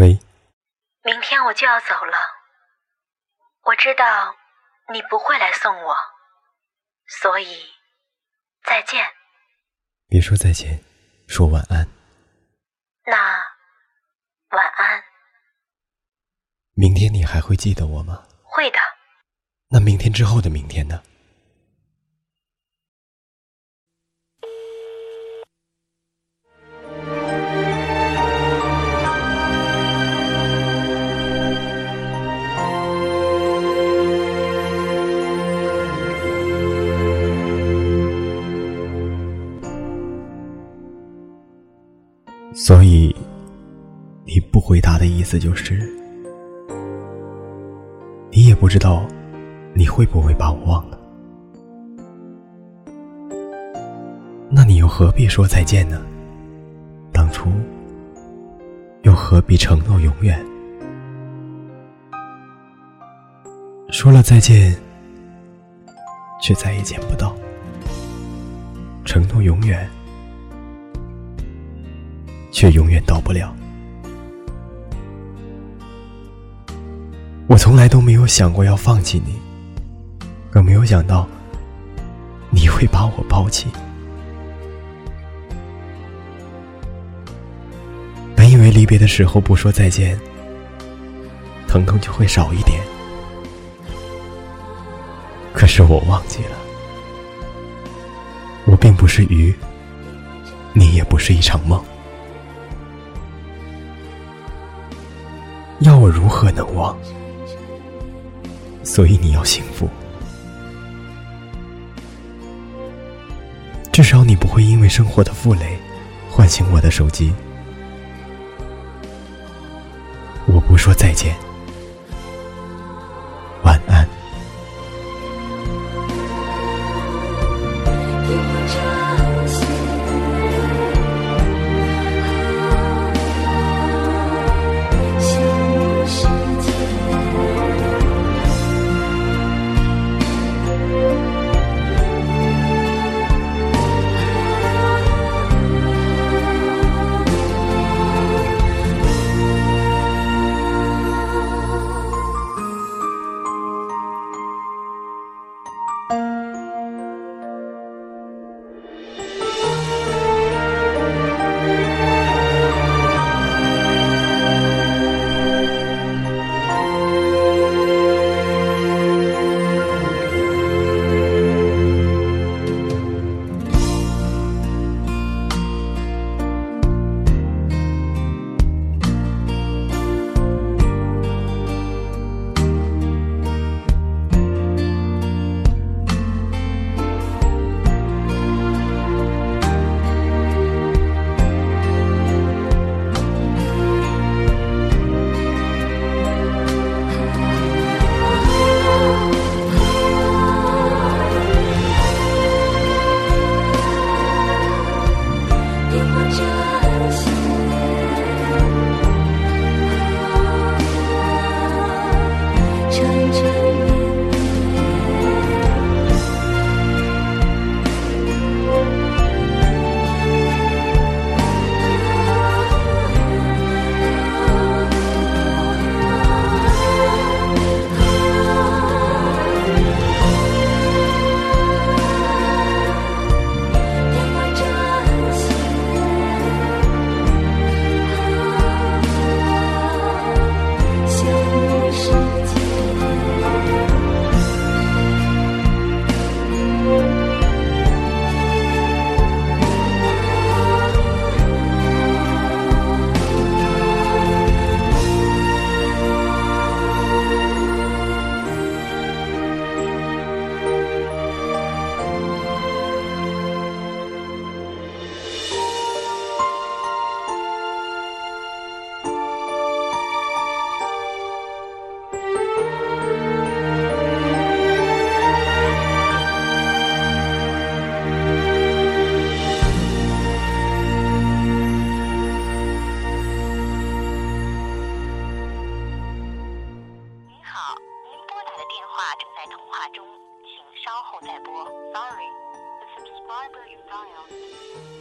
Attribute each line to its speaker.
Speaker 1: 喂，
Speaker 2: 明天我就要走了，我知道你不会来送我，所以再见。
Speaker 1: 别说再见，说晚安。
Speaker 2: 那晚安。
Speaker 1: 明天你还会记得我吗？
Speaker 2: 会的。
Speaker 1: 那明天之后的明天呢？所以，你不回答的意思就是，你也不知道你会不会把我忘了。那你又何必说再见呢？当初又何必承诺永远？说了再见，却再也见不到；承诺永远。却永远到不了。我从来都没有想过要放弃你，更没有想到你会把我抛弃。本以为离别的时候不说再见，疼痛就会少一点。可是我忘记了，我并不是鱼，你也不是一场梦。要我如何能忘？所以你要幸福，至少你不会因为生活的负累唤醒我的手机。我不说再见，晚安。
Speaker 2: 好，您拨打的电话正在通话中，请稍后再拨。Sorry, the subscriber you dialed.